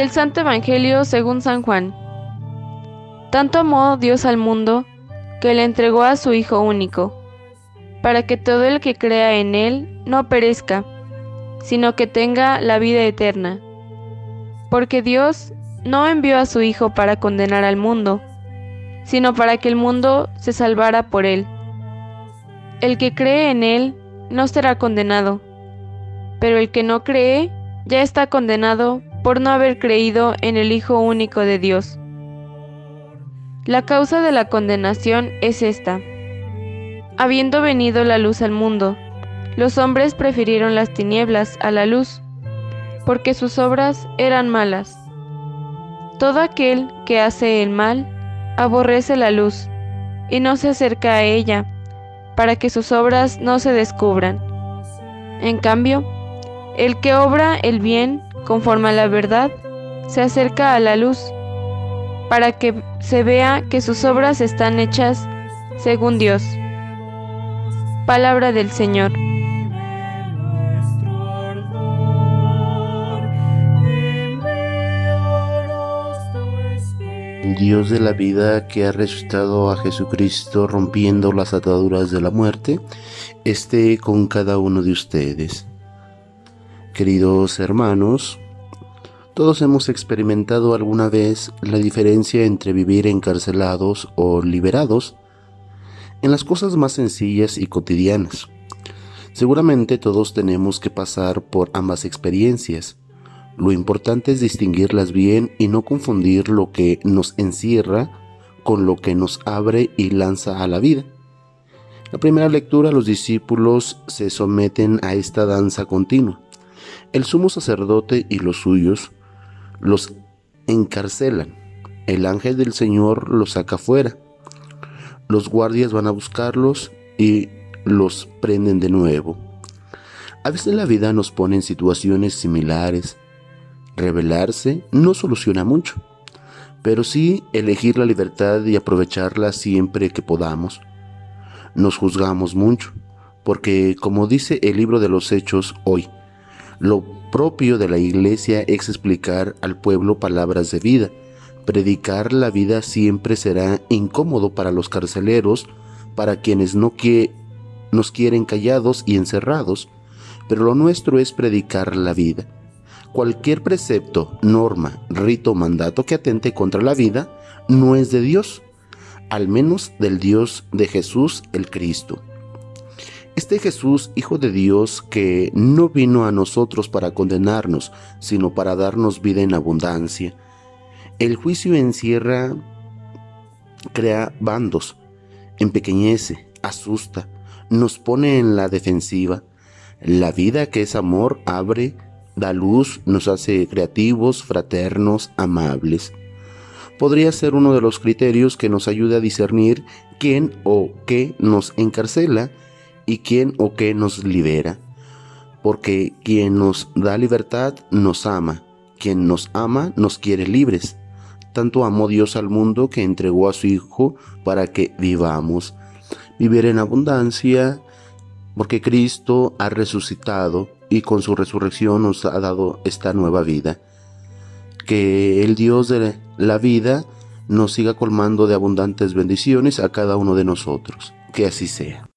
Del Santo Evangelio según San Juan. Tanto amó Dios al mundo, que le entregó a su Hijo único, para que todo el que crea en Él no perezca, sino que tenga la vida eterna. Porque Dios no envió a su Hijo para condenar al mundo, sino para que el mundo se salvara por Él. El que cree en Él no será condenado, pero el que no cree ya está condenado por no haber creído en el Hijo único de Dios. La causa de la condenación es esta. Habiendo venido la luz al mundo, los hombres prefirieron las tinieblas a la luz, porque sus obras eran malas. Todo aquel que hace el mal aborrece la luz y no se acerca a ella, para que sus obras no se descubran. En cambio, el que obra el bien conforme a la verdad, se acerca a la luz, para que se vea que sus obras están hechas según Dios. Palabra del Señor. Dios de la vida que ha resucitado a Jesucristo rompiendo las ataduras de la muerte, esté con cada uno de ustedes. Queridos hermanos, todos hemos experimentado alguna vez la diferencia entre vivir encarcelados o liberados en las cosas más sencillas y cotidianas. Seguramente todos tenemos que pasar por ambas experiencias. Lo importante es distinguirlas bien y no confundir lo que nos encierra con lo que nos abre y lanza a la vida. La primera lectura los discípulos se someten a esta danza continua el sumo sacerdote y los suyos los encarcelan. El ángel del Señor los saca fuera. Los guardias van a buscarlos y los prenden de nuevo. A veces la vida nos pone en situaciones similares. Rebelarse no soluciona mucho, pero sí elegir la libertad y aprovecharla siempre que podamos. Nos juzgamos mucho, porque como dice el libro de los Hechos hoy, lo propio de la iglesia es explicar al pueblo palabras de vida. Predicar la vida siempre será incómodo para los carceleros, para quienes no nos quieren callados y encerrados, pero lo nuestro es predicar la vida. Cualquier precepto, norma, rito o mandato que atente contra la vida no es de Dios, al menos del Dios de Jesús el Cristo. Este Jesús, Hijo de Dios, que no vino a nosotros para condenarnos, sino para darnos vida en abundancia. El juicio encierra, crea bandos, empequeñece, asusta, nos pone en la defensiva. La vida que es amor abre, da luz, nos hace creativos, fraternos, amables. Podría ser uno de los criterios que nos ayude a discernir quién o qué nos encarcela y quién o qué nos libera. Porque quien nos da libertad nos ama, quien nos ama nos quiere libres. Tanto amó Dios al mundo que entregó a su Hijo para que vivamos. Vivir en abundancia, porque Cristo ha resucitado y con su resurrección nos ha dado esta nueva vida. Que el Dios de la vida nos siga colmando de abundantes bendiciones a cada uno de nosotros. Que así sea.